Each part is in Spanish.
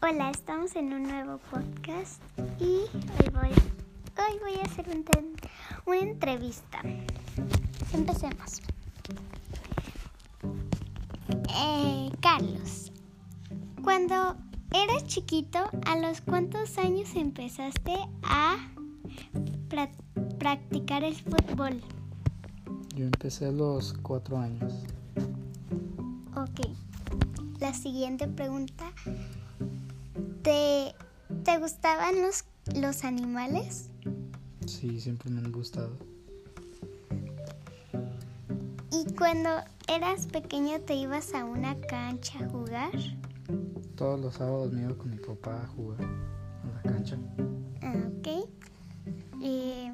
Hola, estamos en un nuevo podcast y hoy voy, hoy voy a hacer un una entrevista. Empecemos. Eh, Carlos, cuando eras chiquito, ¿a los cuántos años empezaste a practicar el fútbol? Yo empecé a los cuatro años. Ok. La siguiente pregunta ¿Te, te gustaban los, los animales? Sí, siempre me han gustado. ¿Y cuando eras pequeño te ibas a una cancha a jugar? Todos los sábados me iba con mi papá a jugar a la cancha. Ah, ok. Eh,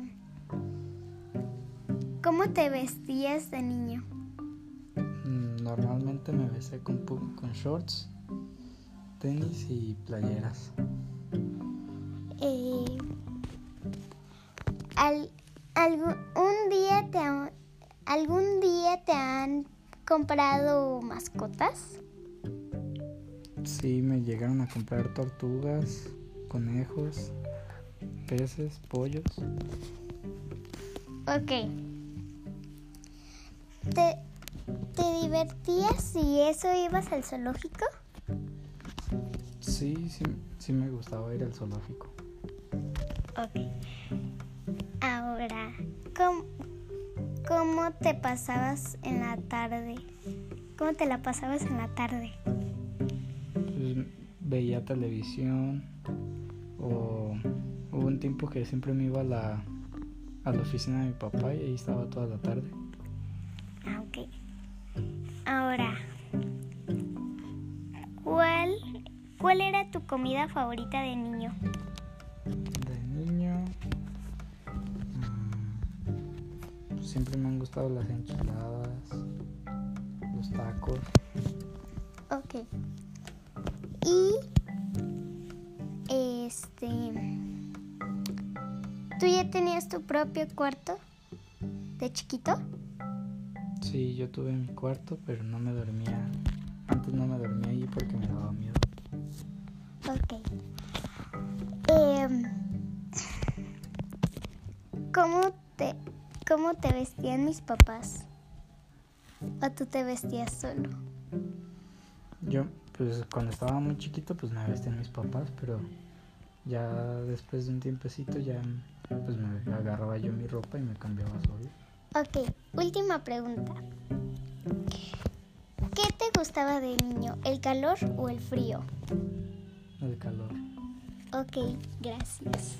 ¿Cómo te vestías de niño? Mm, normalmente me besé con, con shorts tenis y playeras. Eh, algún, día te ¿Algún día te han comprado mascotas? Sí, me llegaron a comprar tortugas, conejos, peces, pollos. Ok. ¿Te, te divertías y eso ibas al zoológico? Sí, sí, sí me gustaba ir al zoológico. Ok. Ahora, ¿cómo, ¿cómo te pasabas en la tarde? ¿Cómo te la pasabas en la tarde? Pues, veía televisión o hubo un tiempo que siempre me iba a la, a la oficina de mi papá y ahí estaba toda la tarde. Ah, ok. Ahora, ¿Cuál era tu comida favorita de niño? De niño. Mm, siempre me han gustado las enchiladas, los tacos. Ok. Y. Este. ¿Tú ya tenías tu propio cuarto de chiquito? Sí, yo tuve mi cuarto, pero no me dormía. Antes no me dormía allí porque me daba miedo. Ok. Em, ¿cómo, te, ¿Cómo te vestían mis papás? ¿O tú te vestías solo? Yo, pues cuando estaba muy chiquito, pues me vestían mis papás, pero ya después de un tiempecito ya pues me agarraba yo mi ropa y me cambiaba solo. Ok, última pregunta. ¿Qué te gustaba de niño, el calor o el frío? Calor. Ok, gracias.